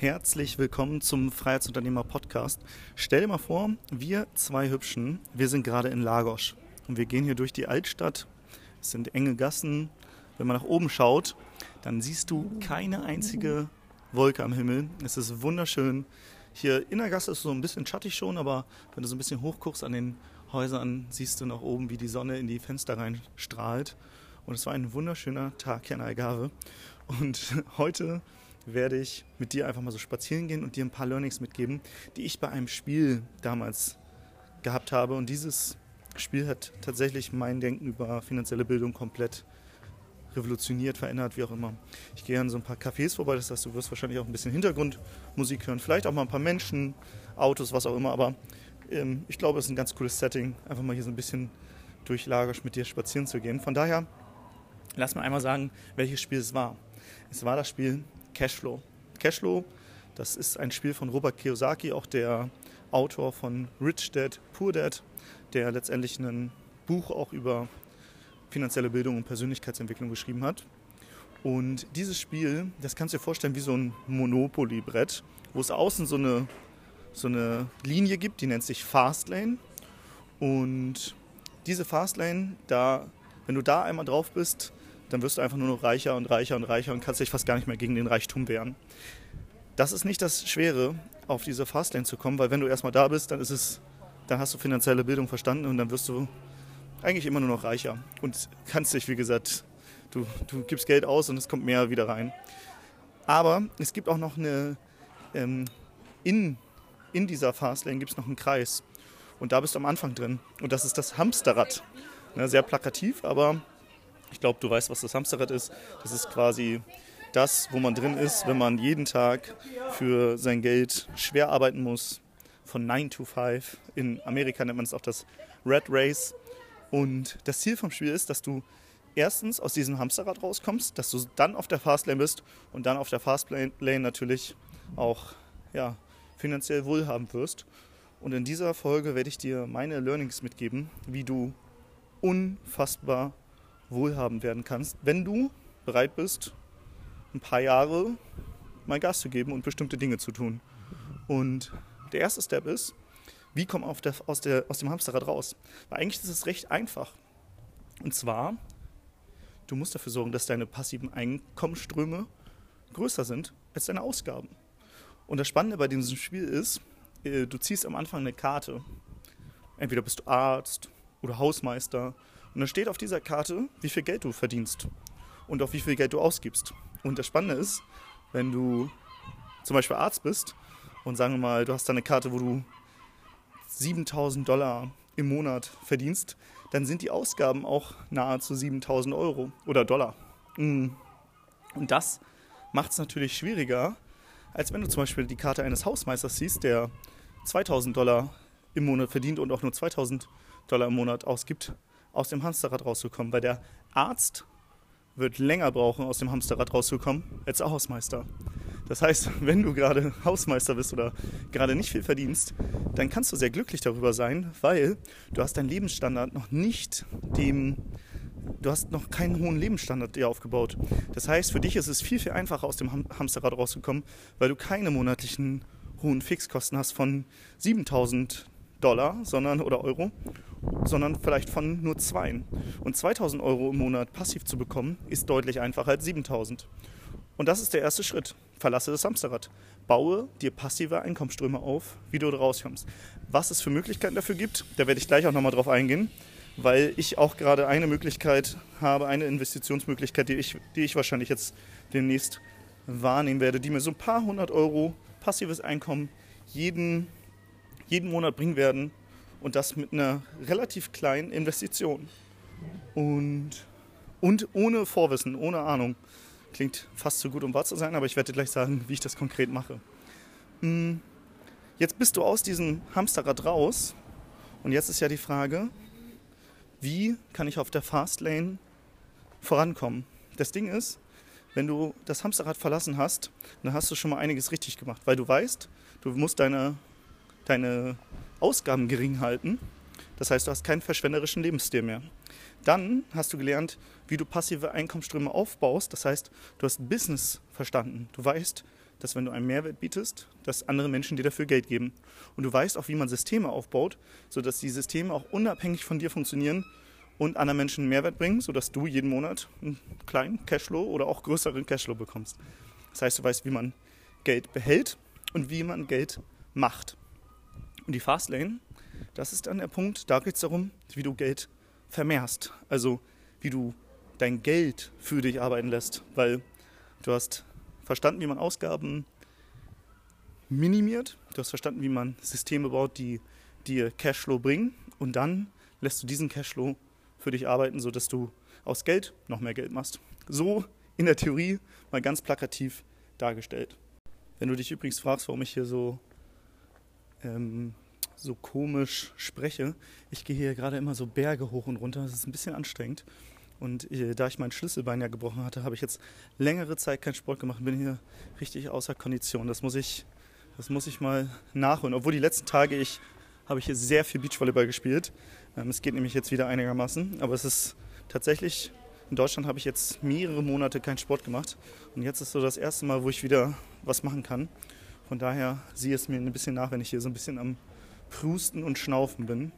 Herzlich willkommen zum Freiheitsunternehmer Podcast. Stell dir mal vor, wir zwei Hübschen, wir sind gerade in Lagos und wir gehen hier durch die Altstadt. Es sind enge Gassen. Wenn man nach oben schaut, dann siehst du keine einzige Wolke am Himmel. Es ist wunderschön. Hier in der Gasse ist es so ein bisschen schattig schon, aber wenn du so ein bisschen hochguckst an den Häusern, siehst du nach oben, wie die Sonne in die Fenster rein strahlt. Und es war ein wunderschöner Tag hier in Algarve. Und heute werde ich mit dir einfach mal so spazieren gehen und dir ein paar Learnings mitgeben, die ich bei einem Spiel damals gehabt habe. Und dieses Spiel hat tatsächlich mein Denken über finanzielle Bildung komplett revolutioniert, verändert, wie auch immer. Ich gehe an so ein paar Cafés vorbei, das heißt, du wirst wahrscheinlich auch ein bisschen Hintergrundmusik hören, vielleicht auch mal ein paar Menschen, Autos, was auch immer, aber ähm, ich glaube, es ist ein ganz cooles Setting, einfach mal hier so ein bisschen durch Lagos mit dir spazieren zu gehen. Von daher, lass mal einmal sagen, welches Spiel es war. Es war das Spiel Cashflow. Cashflow, das ist ein Spiel von Robert Kiyosaki, auch der Autor von Rich Dad, Poor Dad, der letztendlich ein Buch auch über finanzielle Bildung und Persönlichkeitsentwicklung geschrieben hat. Und dieses Spiel, das kannst du dir vorstellen wie so ein Monopoly-Brett, wo es außen so eine, so eine Linie gibt, die nennt sich Fastlane. Und diese Fastlane, da, wenn du da einmal drauf bist, dann wirst du einfach nur noch reicher und reicher und reicher und kannst dich fast gar nicht mehr gegen den Reichtum wehren. Das ist nicht das Schwere, auf diese Fastlane zu kommen, weil wenn du erstmal da bist, dann ist es, dann hast du finanzielle Bildung verstanden und dann wirst du eigentlich immer nur noch reicher und kannst dich, wie gesagt, du, du gibst Geld aus und es kommt mehr wieder rein. Aber es gibt auch noch eine, ähm, in, in dieser Fastlane gibt es noch einen Kreis und da bist du am Anfang drin und das ist das Hamsterrad. Ja, sehr plakativ, aber ich glaube, du weißt, was das Hamsterrad ist. Das ist quasi das, wo man drin ist, wenn man jeden Tag für sein Geld schwer arbeiten muss, von 9 to 5. In Amerika nennt man es auch das Red Race. Und das Ziel vom Spiel ist, dass du erstens aus diesem Hamsterrad rauskommst, dass du dann auf der Fastlane bist und dann auf der Fastlane natürlich auch ja, finanziell wohlhabend wirst. Und in dieser Folge werde ich dir meine Learnings mitgeben, wie du unfassbar wohlhabend werden kannst, wenn du bereit bist, ein paar Jahre mal Gas zu geben und bestimmte Dinge zu tun. Und der erste Step ist, wie kommt man der, aus, der, aus dem Hamsterrad raus? Weil eigentlich ist es recht einfach. Und zwar, du musst dafür sorgen, dass deine passiven Einkommensströme größer sind als deine Ausgaben. Und das Spannende bei diesem Spiel ist, äh, du ziehst am Anfang eine Karte. Entweder bist du Arzt oder Hausmeister und dann steht auf dieser Karte, wie viel Geld du verdienst und auf wie viel Geld du ausgibst. Und das Spannende ist, wenn du zum Beispiel Arzt bist und sagen wir mal, du hast da eine Karte, wo du 7000 Dollar im Monat verdienst, dann sind die Ausgaben auch nahezu 7000 Euro oder Dollar. Mm. Und das macht es natürlich schwieriger, als wenn du zum Beispiel die Karte eines Hausmeisters siehst, der 2000 Dollar im Monat verdient und auch nur 2000 Dollar im Monat ausgibt aus dem Hamsterrad rauszukommen, weil der Arzt wird länger brauchen, aus dem Hamsterrad rauszukommen, als der Hausmeister. Das heißt, wenn du gerade Hausmeister bist oder gerade nicht viel verdienst, dann kannst du sehr glücklich darüber sein, weil du hast deinen Lebensstandard noch nicht dem, du hast noch keinen hohen Lebensstandard dir aufgebaut. Das heißt, für dich ist es viel, viel einfacher, aus dem Hamsterrad rauszukommen, weil du keine monatlichen hohen Fixkosten hast von 7000 Dollar sondern, oder Euro, sondern vielleicht von nur zwei. Und 2000 Euro im Monat passiv zu bekommen, ist deutlich einfacher als 7000. Und das ist der erste Schritt. Verlasse das Hamsterrad. Baue dir passive Einkommensströme auf, wie du da rauskommst. Was es für Möglichkeiten dafür gibt, da werde ich gleich auch nochmal drauf eingehen, weil ich auch gerade eine Möglichkeit habe, eine Investitionsmöglichkeit, die ich, die ich wahrscheinlich jetzt demnächst wahrnehmen werde, die mir so ein paar hundert Euro passives Einkommen jeden jeden Monat bringen werden und das mit einer relativ kleinen Investition. Und, und ohne Vorwissen, ohne Ahnung. Klingt fast zu gut, um wahr zu sein, aber ich werde dir gleich sagen, wie ich das konkret mache. Hm, jetzt bist du aus diesem Hamsterrad raus und jetzt ist ja die Frage, wie kann ich auf der Fastlane vorankommen? Das Ding ist, wenn du das Hamsterrad verlassen hast, dann hast du schon mal einiges richtig gemacht, weil du weißt, du musst deine deine Ausgaben gering halten. Das heißt, du hast keinen verschwenderischen Lebensstil mehr. Dann hast du gelernt, wie du passive Einkommensströme aufbaust. Das heißt, du hast Business verstanden. Du weißt, dass wenn du einen Mehrwert bietest, dass andere Menschen dir dafür Geld geben. Und du weißt auch, wie man Systeme aufbaut, sodass die Systeme auch unabhängig von dir funktionieren und anderen Menschen Mehrwert bringen, sodass du jeden Monat einen kleinen Cashflow oder auch größeren Cashflow bekommst. Das heißt, du weißt, wie man Geld behält und wie man Geld macht. Und die Fastlane, das ist dann der Punkt, da geht es darum, wie du Geld vermehrst. Also wie du dein Geld für dich arbeiten lässt. Weil du hast verstanden, wie man Ausgaben minimiert. Du hast verstanden, wie man Systeme baut, die dir Cashflow bringen. Und dann lässt du diesen Cashflow für dich arbeiten, sodass du aus Geld noch mehr Geld machst. So in der Theorie mal ganz plakativ dargestellt. Wenn du dich übrigens fragst, warum ich hier so, ähm, so komisch spreche, ich gehe hier gerade immer so Berge hoch und runter. Das ist ein bisschen anstrengend. Und äh, da ich mein Schlüsselbein ja gebrochen hatte, habe ich jetzt längere Zeit keinen Sport gemacht bin hier richtig außer Kondition. Das muss ich, das muss ich mal nachholen. Obwohl die letzten Tage ich habe ich hier sehr viel Beachvolleyball gespielt. Ähm, es geht nämlich jetzt wieder einigermaßen, aber es ist tatsächlich in Deutschland habe ich jetzt mehrere Monate keinen Sport gemacht und jetzt ist so das erste Mal, wo ich wieder was machen kann. Von daher siehe es mir ein bisschen nach, wenn ich hier so ein bisschen am Prusten und Schnaufen bin.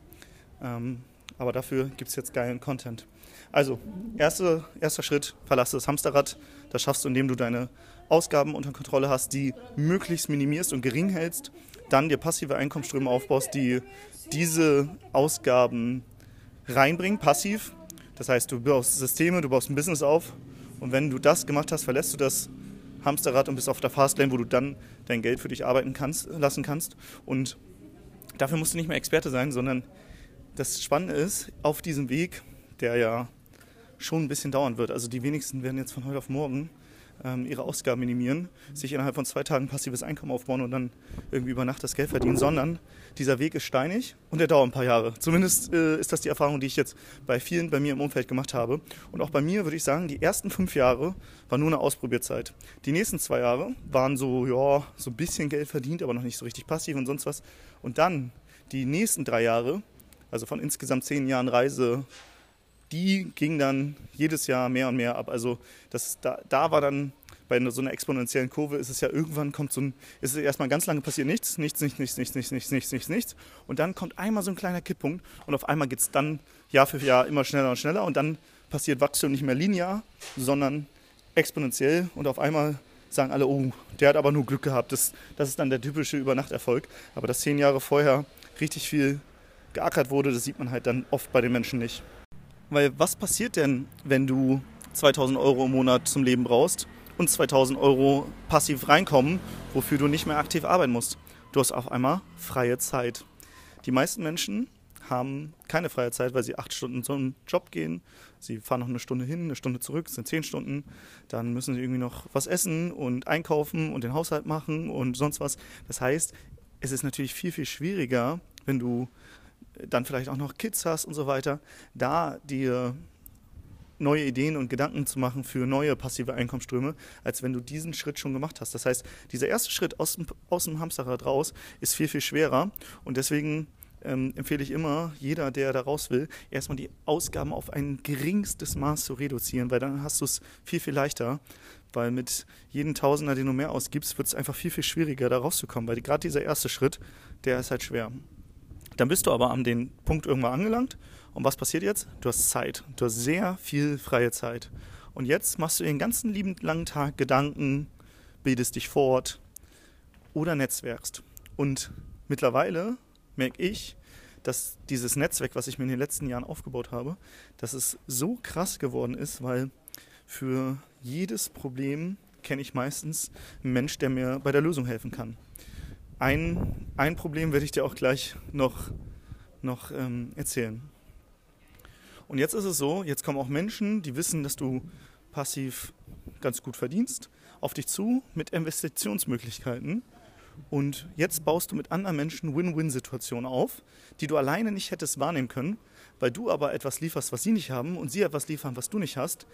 Ähm, aber dafür gibt es jetzt geilen Content. Also, erste, erster Schritt, verlasse das Hamsterrad. Das schaffst du, indem du deine Ausgaben unter Kontrolle hast, die möglichst minimierst und gering hältst. Dann dir passive Einkommensströme aufbaust, die diese Ausgaben reinbringen, passiv. Das heißt, du baust Systeme, du baust ein Business auf und wenn du das gemacht hast, verlässt du das Hamsterrad und bist auf der Fastlane, wo du dann dein Geld für dich arbeiten kannst, lassen kannst. Und dafür musst du nicht mehr Experte sein, sondern das Spannende ist, auf diesem Weg, der ja schon ein bisschen dauern wird, also die wenigsten werden jetzt von heute auf morgen ihre Ausgaben minimieren, sich innerhalb von zwei Tagen passives Einkommen aufbauen und dann irgendwie über Nacht das Geld verdienen, sondern dieser Weg ist steinig und der dauert ein paar Jahre. Zumindest äh, ist das die Erfahrung, die ich jetzt bei vielen bei mir im Umfeld gemacht habe. Und auch bei mir würde ich sagen, die ersten fünf Jahre war nur eine Ausprobierzeit. Die nächsten zwei Jahre waren so, ja, so ein bisschen Geld verdient, aber noch nicht so richtig passiv und sonst was. Und dann die nächsten drei Jahre, also von insgesamt zehn Jahren Reise die ging dann jedes Jahr mehr und mehr ab. Also das, da, da war dann bei so einer exponentiellen Kurve ist es ja irgendwann kommt so ein, ist es erstmal ganz lange passiert nichts, nichts, nichts, nichts, nichts, nichts, nichts, nichts, nichts, nichts. Und dann kommt einmal so ein kleiner Kipppunkt und auf einmal geht es dann Jahr für Jahr immer schneller und schneller und dann passiert Wachstum nicht mehr linear, sondern exponentiell und auf einmal sagen alle, oh, der hat aber nur Glück gehabt. Das, das ist dann der typische Übernachterfolg. Aber dass zehn Jahre vorher richtig viel geackert wurde, das sieht man halt dann oft bei den Menschen nicht. Weil was passiert denn, wenn du 2000 Euro im Monat zum Leben brauchst und 2000 Euro passiv reinkommen, wofür du nicht mehr aktiv arbeiten musst? Du hast auf einmal freie Zeit. Die meisten Menschen haben keine freie Zeit, weil sie acht Stunden zum Job gehen. Sie fahren noch eine Stunde hin, eine Stunde zurück, sind zehn Stunden. Dann müssen sie irgendwie noch was essen und einkaufen und den Haushalt machen und sonst was. Das heißt, es ist natürlich viel, viel schwieriger, wenn du dann vielleicht auch noch Kids hast und so weiter, da dir neue Ideen und Gedanken zu machen für neue passive Einkommensströme, als wenn du diesen Schritt schon gemacht hast. Das heißt, dieser erste Schritt aus dem, aus dem Hamsterrad raus ist viel, viel schwerer und deswegen ähm, empfehle ich immer, jeder, der da raus will, erstmal die Ausgaben auf ein geringstes Maß zu reduzieren, weil dann hast du es viel, viel leichter. Weil mit jedem Tausender, den du mehr ausgibst, wird es einfach viel, viel schwieriger, da rauszukommen. Weil gerade dieser erste Schritt, der ist halt schwer. Dann bist du aber an den Punkt irgendwann angelangt. Und was passiert jetzt? Du hast Zeit. Du hast sehr viel freie Zeit. Und jetzt machst du den ganzen lieben langen Tag Gedanken, bildest dich fort oder netzwerkst. Und mittlerweile merke ich, dass dieses Netzwerk, was ich mir in den letzten Jahren aufgebaut habe, dass es so krass geworden ist, weil für jedes Problem kenne ich meistens einen Mensch, der mir bei der Lösung helfen kann. Ein, ein Problem werde ich dir auch gleich noch, noch ähm, erzählen. Und jetzt ist es so, jetzt kommen auch Menschen, die wissen, dass du passiv ganz gut verdienst, auf dich zu mit Investitionsmöglichkeiten. Und jetzt baust du mit anderen Menschen Win-Win-Situationen auf, die du alleine nicht hättest wahrnehmen können, weil du aber etwas lieferst, was sie nicht haben und sie etwas liefern, was du nicht hast,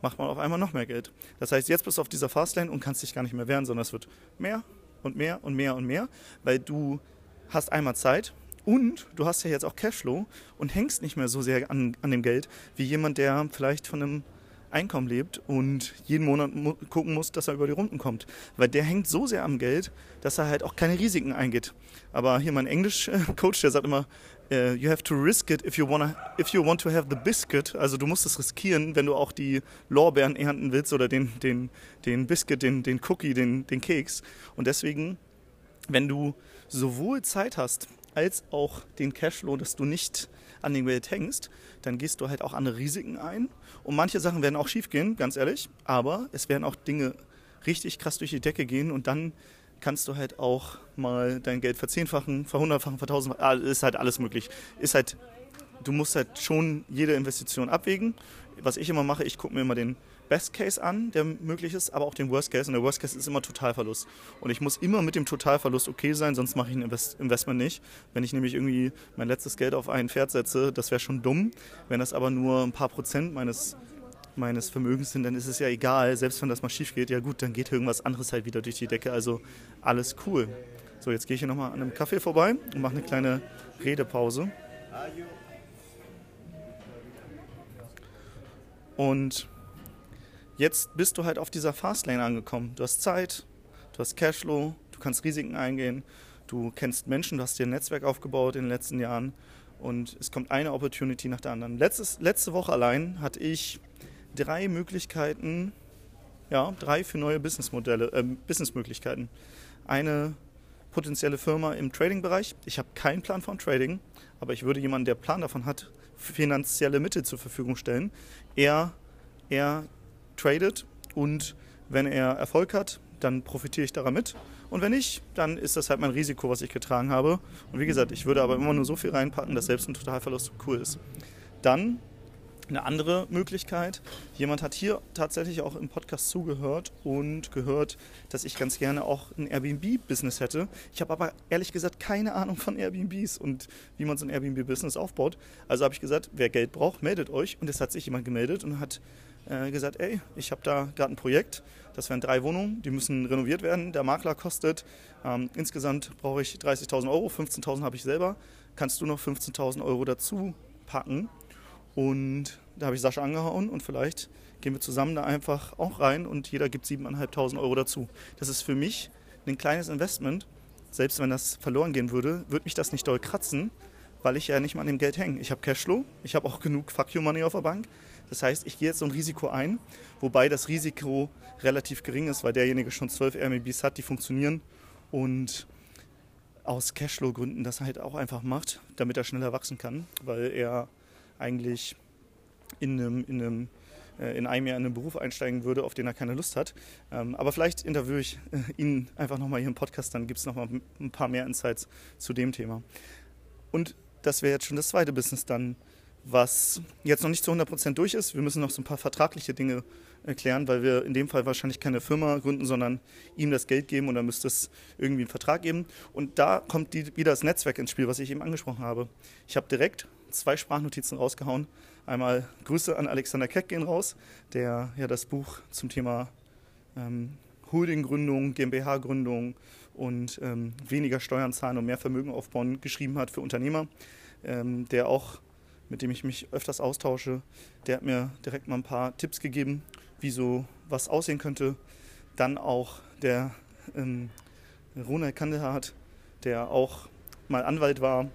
macht man auf einmal noch mehr Geld. Das heißt, jetzt bist du auf dieser Fastlane und kannst dich gar nicht mehr wehren, sondern es wird mehr und mehr und mehr und mehr, weil du hast einmal Zeit und du hast ja jetzt auch Cashflow und hängst nicht mehr so sehr an, an dem Geld wie jemand, der vielleicht von einem Einkommen lebt und jeden Monat gucken muss, dass er über die Runden kommt. Weil der hängt so sehr am Geld, dass er halt auch keine Risiken eingeht. Aber hier mein Englisch-Coach, der sagt immer, uh, you have to risk it if you, wanna, if you want to have the biscuit. Also du musst es riskieren, wenn du auch die Lorbeeren ernten willst oder den, den, den Biscuit, den, den Cookie, den, den Keks. Und deswegen, wenn du sowohl Zeit hast, als auch den Cashflow, dass du nicht an dem Geld hängst, dann gehst du halt auch andere Risiken ein. Und manche Sachen werden auch schief gehen, ganz ehrlich. Aber es werden auch Dinge richtig krass durch die Decke gehen und dann kannst du halt auch mal dein Geld verzehnfachen, verhundertfachen, vertausendfachen. Ah, ist halt alles möglich. Ist halt, du musst halt schon jede Investition abwägen. Was ich immer mache, ich gucke mir immer den Best Case an, der möglich ist, aber auch den Worst Case. Und der Worst Case ist immer Totalverlust. Und ich muss immer mit dem Totalverlust okay sein, sonst mache ich ein Invest Investment nicht. Wenn ich nämlich irgendwie mein letztes Geld auf ein Pferd setze, das wäre schon dumm. Wenn das aber nur ein paar Prozent meines meines Vermögens sind, dann ist es ja egal, selbst wenn das mal schief geht, ja gut, dann geht irgendwas anderes halt wieder durch die Decke, also alles cool. So, jetzt gehe ich hier nochmal an einem Kaffee vorbei und mache eine kleine Redepause. Und Jetzt bist du halt auf dieser Fastlane angekommen. Du hast Zeit, du hast Cashflow, du kannst Risiken eingehen, du kennst Menschen, du hast dir ein Netzwerk aufgebaut in den letzten Jahren und es kommt eine Opportunity nach der anderen. Letztes, letzte Woche allein hatte ich drei Möglichkeiten, ja, drei für neue Businessmodelle, äh, Businessmöglichkeiten. Eine potenzielle Firma im Trading-Bereich. Ich habe keinen Plan von Trading, aber ich würde jemanden, der Plan davon hat, finanzielle Mittel zur Verfügung stellen. Er, er tradet und wenn er Erfolg hat, dann profitiere ich daran mit. Und wenn nicht, dann ist das halt mein Risiko, was ich getragen habe. Und wie gesagt, ich würde aber immer nur so viel reinpacken, dass selbst ein Totalverlust cool ist. Dann eine andere Möglichkeit. Jemand hat hier tatsächlich auch im Podcast zugehört und gehört, dass ich ganz gerne auch ein Airbnb-Business hätte. Ich habe aber ehrlich gesagt keine Ahnung von Airbnbs und wie man so ein Airbnb-Business aufbaut. Also habe ich gesagt, wer Geld braucht, meldet euch. Und es hat sich jemand gemeldet und hat äh, gesagt, ey, ich habe da gerade ein Projekt, das wären drei Wohnungen, die müssen renoviert werden. Der Makler kostet ähm, insgesamt brauche ich 30.000 Euro, 15.000 habe ich selber. Kannst du noch 15.000 Euro dazu packen? Und da habe ich Sascha angehauen und vielleicht gehen wir zusammen da einfach auch rein und jeder gibt 7.500 Euro dazu. Das ist für mich ein kleines Investment. Selbst wenn das verloren gehen würde, würde mich das nicht doll kratzen, weil ich ja nicht mal an dem Geld hänge. Ich habe Cashflow, ich habe auch genug Fuck You Money auf der Bank. Das heißt, ich gehe jetzt so ein Risiko ein, wobei das Risiko relativ gering ist, weil derjenige schon zwölf Airbnbs hat, die funktionieren und aus Cashflow-Gründen das halt auch einfach macht, damit er schneller wachsen kann, weil er eigentlich in einem, in einem äh, in einem Jahr in einen Beruf einsteigen würde, auf den er keine Lust hat. Ähm, aber vielleicht interviewe ich äh, ihn einfach nochmal hier im Podcast, dann gibt es nochmal ein paar mehr Insights zu dem Thema. Und das wäre jetzt schon das zweite Business dann, was jetzt noch nicht zu 100% durch ist. Wir müssen noch so ein paar vertragliche Dinge erklären, weil wir in dem Fall wahrscheinlich keine Firma gründen, sondern ihm das Geld geben und dann müsste es irgendwie einen Vertrag geben. Und da kommt die, wieder das Netzwerk ins Spiel, was ich eben angesprochen habe. Ich habe direkt zwei Sprachnotizen rausgehauen. Einmal Grüße an Alexander Keck gehen raus, der ja das Buch zum Thema ähm, Holding-Gründung, GmbH-Gründung und ähm, weniger Steuern zahlen und mehr Vermögen aufbauen geschrieben hat für Unternehmer, ähm, der auch mit dem ich mich öfters austausche, der hat mir direkt mal ein paar Tipps gegeben, wie so was aussehen könnte. Dann auch der ähm, Ronald Kandelhardt, der auch mal Anwalt war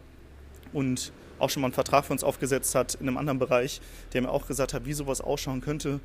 und auch schon mal einen Vertrag für uns aufgesetzt hat in einem anderen Bereich, der mir auch gesagt hat, wie sowas ausschauen könnte.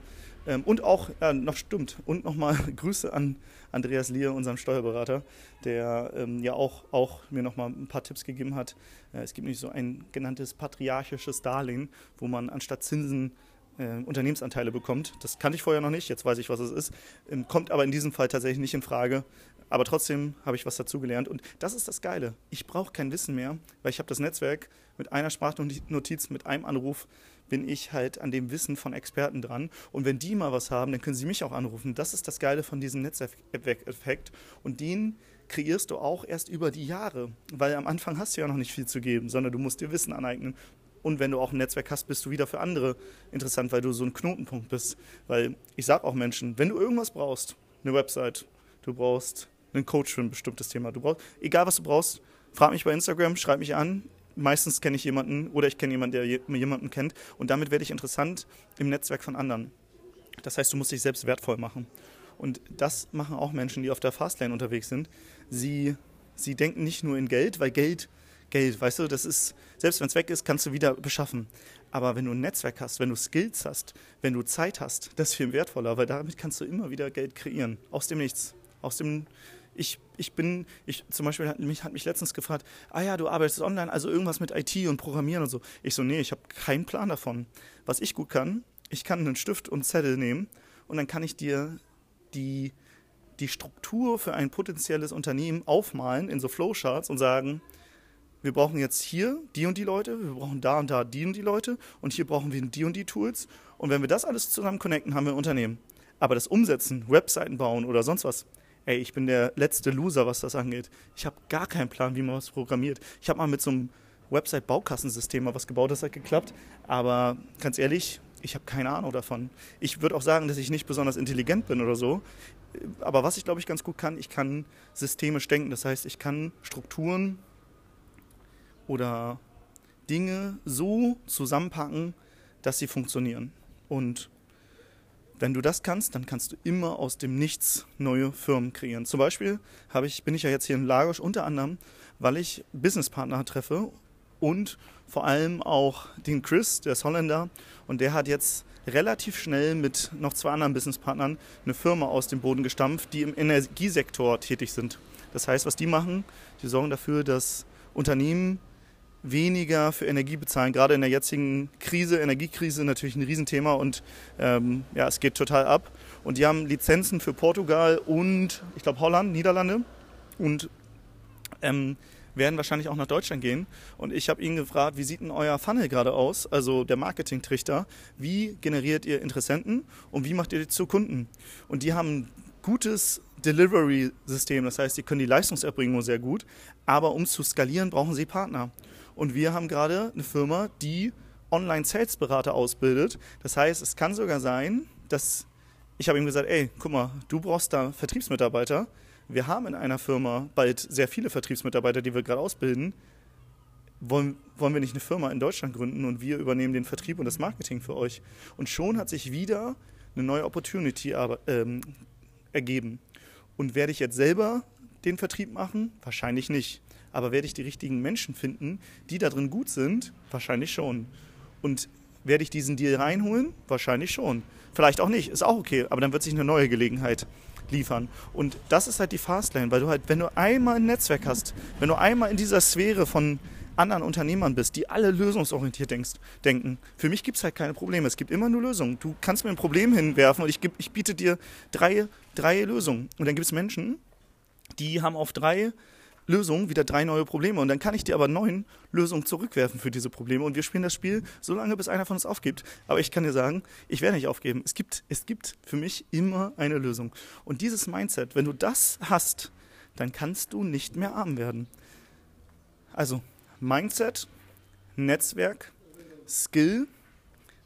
Ähm, und auch, ja, noch stimmt, und nochmal Grüße an Andreas Lier, unserem Steuerberater, der ähm, ja auch, auch mir nochmal ein paar Tipps gegeben hat. Äh, es gibt nämlich so ein genanntes patriarchisches Darlehen, wo man anstatt Zinsen äh, Unternehmensanteile bekommt. Das kannte ich vorher noch nicht, jetzt weiß ich, was es ist. Ähm, kommt aber in diesem Fall tatsächlich nicht in Frage. Aber trotzdem habe ich was dazugelernt. Und das ist das Geile. Ich brauche kein Wissen mehr, weil ich habe das Netzwerk mit einer Sprachnotiz, mit einem Anruf bin ich halt an dem Wissen von Experten dran. Und wenn die mal was haben, dann können sie mich auch anrufen. Das ist das Geile von diesem Netzwerkeffekt. Und den kreierst du auch erst über die Jahre, weil am Anfang hast du ja noch nicht viel zu geben, sondern du musst dir Wissen aneignen. Und wenn du auch ein Netzwerk hast, bist du wieder für andere interessant, weil du so ein Knotenpunkt bist. Weil ich sage auch Menschen, wenn du irgendwas brauchst, eine Website, du brauchst einen Coach für ein bestimmtes Thema, du brauchst, egal was du brauchst, frag mich bei Instagram, schreib mich an, meistens kenne ich jemanden oder ich kenne jemanden, der jemanden kennt und damit werde ich interessant im Netzwerk von anderen. Das heißt, du musst dich selbst wertvoll machen. Und das machen auch Menschen, die auf der Fastlane unterwegs sind. Sie, sie denken nicht nur in Geld, weil Geld, Geld, weißt du, das ist, selbst wenn es weg ist, kannst du wieder beschaffen. Aber wenn du ein Netzwerk hast, wenn du Skills hast, wenn du Zeit hast, das ist viel wertvoller, weil damit kannst du immer wieder Geld kreieren. Aus dem Nichts. Aus dem, ich, ich bin, ich zum Beispiel hat mich, hat mich letztens gefragt, ah ja, du arbeitest online, also irgendwas mit IT und Programmieren und so. Ich so, nee, ich habe keinen Plan davon. Was ich gut kann, ich kann einen Stift und Zettel nehmen und dann kann ich dir die, die Struktur für ein potenzielles Unternehmen aufmalen in so Flowcharts und sagen, wir brauchen jetzt hier die und die Leute, wir brauchen da und da die und die Leute und hier brauchen wir die und die Tools. Und wenn wir das alles zusammen connecten, haben wir ein Unternehmen. Aber das Umsetzen, Webseiten bauen oder sonst was, ey, ich bin der letzte Loser, was das angeht. Ich habe gar keinen Plan, wie man was programmiert. Ich habe mal mit so einem Website-Baukassensystem mal was gebaut, das hat geklappt. Aber ganz ehrlich, ich habe keine Ahnung davon. Ich würde auch sagen, dass ich nicht besonders intelligent bin oder so. Aber was ich glaube ich ganz gut kann, ich kann systemisch denken. Das heißt, ich kann Strukturen oder Dinge so zusammenpacken, dass sie funktionieren. Und wenn du das kannst, dann kannst du immer aus dem Nichts neue Firmen kreieren. Zum Beispiel ich, bin ich ja jetzt hier in Lagos unter anderem, weil ich Businesspartner treffe und vor allem auch den Chris, der ist Holländer, und der hat jetzt relativ schnell mit noch zwei anderen Businesspartnern eine Firma aus dem Boden gestampft, die im Energiesektor tätig sind. Das heißt, was die machen, die sorgen dafür, dass Unternehmen weniger für Energie bezahlen. Gerade in der jetzigen Krise, Energiekrise natürlich ein Riesenthema und ähm, ja, es geht total ab. Und die haben Lizenzen für Portugal und ich glaube Holland, Niederlande und ähm, werden wahrscheinlich auch nach Deutschland gehen. Und ich habe ihn gefragt, wie sieht denn euer Funnel gerade aus, also der Marketing-Trichter? Wie generiert ihr Interessenten und wie macht ihr die zu Kunden? Und die haben ein gutes Delivery-System, das heißt, die können die Leistungserbringung sehr gut, aber um zu skalieren, brauchen sie Partner. Und wir haben gerade eine Firma, die Online-Sales-Berater ausbildet. Das heißt, es kann sogar sein, dass ich habe ihm gesagt, ey, guck mal, du brauchst da Vertriebsmitarbeiter. Wir haben in einer Firma bald sehr viele Vertriebsmitarbeiter, die wir gerade ausbilden. Wollen, wollen wir nicht eine Firma in Deutschland gründen und wir übernehmen den Vertrieb und das Marketing für euch? Und schon hat sich wieder eine neue Opportunity ähm, ergeben. Und werde ich jetzt selber den Vertrieb machen? Wahrscheinlich nicht. Aber werde ich die richtigen Menschen finden, die da drin gut sind? Wahrscheinlich schon. Und werde ich diesen Deal reinholen? Wahrscheinlich schon. Vielleicht auch nicht, ist auch okay, aber dann wird sich eine neue Gelegenheit liefern. Und das ist halt die Fastlane, weil du halt, wenn du einmal ein Netzwerk hast, wenn du einmal in dieser Sphäre von anderen Unternehmern bist, die alle lösungsorientiert denkst, denken. Für mich gibt es halt keine Probleme. Es gibt immer nur Lösungen. Du kannst mir ein Problem hinwerfen und ich, geb, ich biete dir drei, drei Lösungen. Und dann gibt es Menschen, die haben auf drei Lösungen wieder drei neue Probleme. Und dann kann ich dir aber neun Lösungen zurückwerfen für diese Probleme. Und wir spielen das Spiel so lange, bis einer von uns aufgibt. Aber ich kann dir sagen, ich werde nicht aufgeben. Es gibt, es gibt für mich immer eine Lösung. Und dieses Mindset, wenn du das hast, dann kannst du nicht mehr arm werden. Also Mindset, Netzwerk, Skill,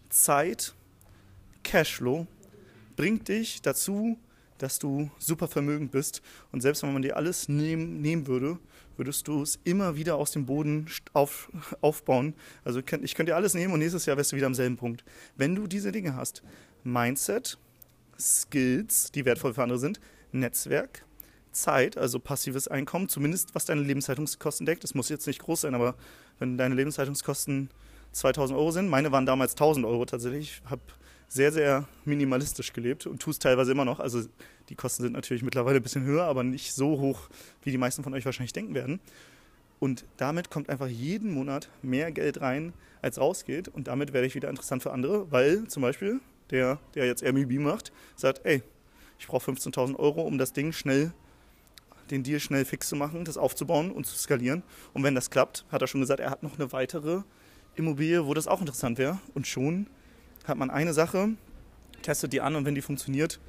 Zeit, Cashflow bringt dich dazu, dass du super vermögend bist. Und selbst wenn man dir alles nehmen, nehmen würde, würdest du es immer wieder aus dem Boden auf, aufbauen. Also ich könnte dir alles nehmen und nächstes Jahr wärst du wieder am selben Punkt. Wenn du diese Dinge hast, Mindset, Skills, die wertvoll für andere sind, Netzwerk, Zeit, also passives Einkommen, zumindest was deine Lebenshaltungskosten deckt. Das muss jetzt nicht groß sein, aber wenn deine Lebenshaltungskosten 2000 Euro sind, meine waren damals 1000 Euro tatsächlich, ich habe sehr, sehr minimalistisch gelebt und tue es teilweise immer noch. Also die Kosten sind natürlich mittlerweile ein bisschen höher, aber nicht so hoch, wie die meisten von euch wahrscheinlich denken werden. Und damit kommt einfach jeden Monat mehr Geld rein, als rausgeht. Und damit werde ich wieder interessant für andere, weil zum Beispiel der, der jetzt Airbnb macht, sagt, ey, ich brauche 15.000 Euro, um das Ding schnell, den Deal schnell fix zu machen, das aufzubauen und zu skalieren. Und wenn das klappt, hat er schon gesagt, er hat noch eine weitere Immobilie, wo das auch interessant wäre. Und schon hat man eine Sache, testet die an und wenn die funktioniert,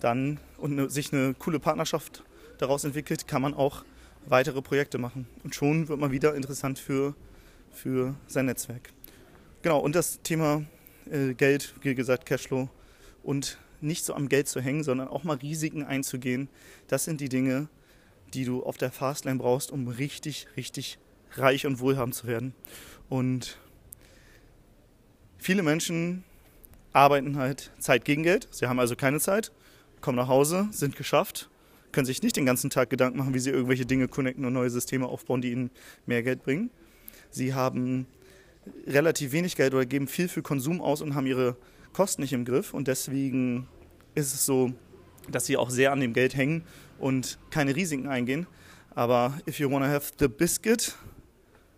dann und eine, sich eine coole Partnerschaft daraus entwickelt, kann man auch weitere Projekte machen. Und schon wird man wieder interessant für, für sein Netzwerk. Genau, und das Thema äh, Geld, wie gesagt, Cashflow und nicht so am Geld zu hängen, sondern auch mal Risiken einzugehen. Das sind die Dinge, die du auf der Fastlane brauchst, um richtig, richtig reich und wohlhabend zu werden. Und viele Menschen arbeiten halt Zeit gegen Geld. Sie haben also keine Zeit, kommen nach Hause, sind geschafft, können sich nicht den ganzen Tag Gedanken machen, wie sie irgendwelche Dinge connecten und neue Systeme aufbauen, die ihnen mehr Geld bringen. Sie haben relativ wenig Geld oder geben viel für Konsum aus und haben ihre Kosten nicht im Griff. Und deswegen ist es so, dass sie auch sehr an dem Geld hängen und keine Risiken eingehen. Aber if you wanna have the biscuit,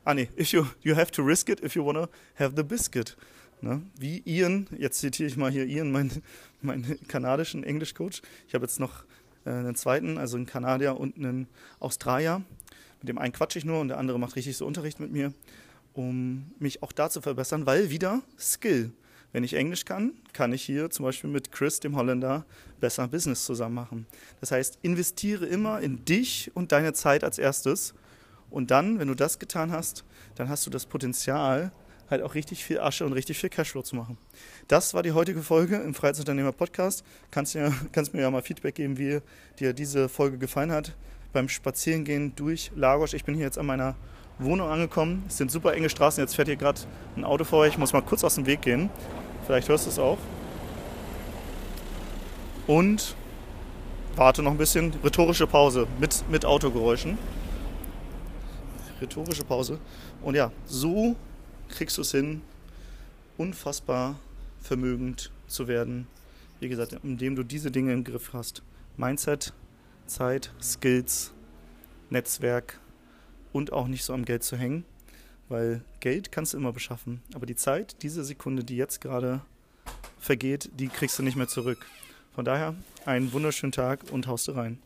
ah nee, if you, you have to risk it if you wanna have the biscuit. Ne? Wie Ian, jetzt zitiere ich mal hier Ian, meinen mein kanadischen Englischcoach. Ich habe jetzt noch äh, einen zweiten, also einen Kanadier und einen Australier. Mit dem einen quatsche ich nur und der andere macht richtig so Unterricht mit mir, um mich auch da zu verbessern, weil wieder Skill. Wenn ich Englisch kann, kann ich hier zum Beispiel mit Chris, dem Holländer, besser Business zusammen machen. Das heißt, investiere immer in dich und deine Zeit als erstes. Und dann, wenn du das getan hast, dann hast du das Potenzial, halt auch richtig viel Asche und richtig viel Cashflow zu machen. Das war die heutige Folge im Freizeitunternehmer Podcast. Kannst, ja, kannst mir ja mal Feedback geben, wie dir diese Folge gefallen hat. Beim Spazierengehen durch Lagos. Ich bin hier jetzt an meiner Wohnung angekommen. Es sind super enge Straßen. Jetzt fährt hier gerade ein Auto vor. Ich muss mal kurz aus dem Weg gehen. Vielleicht hörst du es auch. Und warte noch ein bisschen. Rhetorische Pause mit, mit Autogeräuschen. Rhetorische Pause. Und ja, so kriegst du es hin, unfassbar vermögend zu werden. Wie gesagt, indem du diese Dinge im Griff hast. Mindset, Zeit, Skills, Netzwerk, und auch nicht so am Geld zu hängen, weil Geld kannst du immer beschaffen, aber die Zeit, diese Sekunde, die jetzt gerade vergeht, die kriegst du nicht mehr zurück. Von daher einen wunderschönen Tag und haust du rein.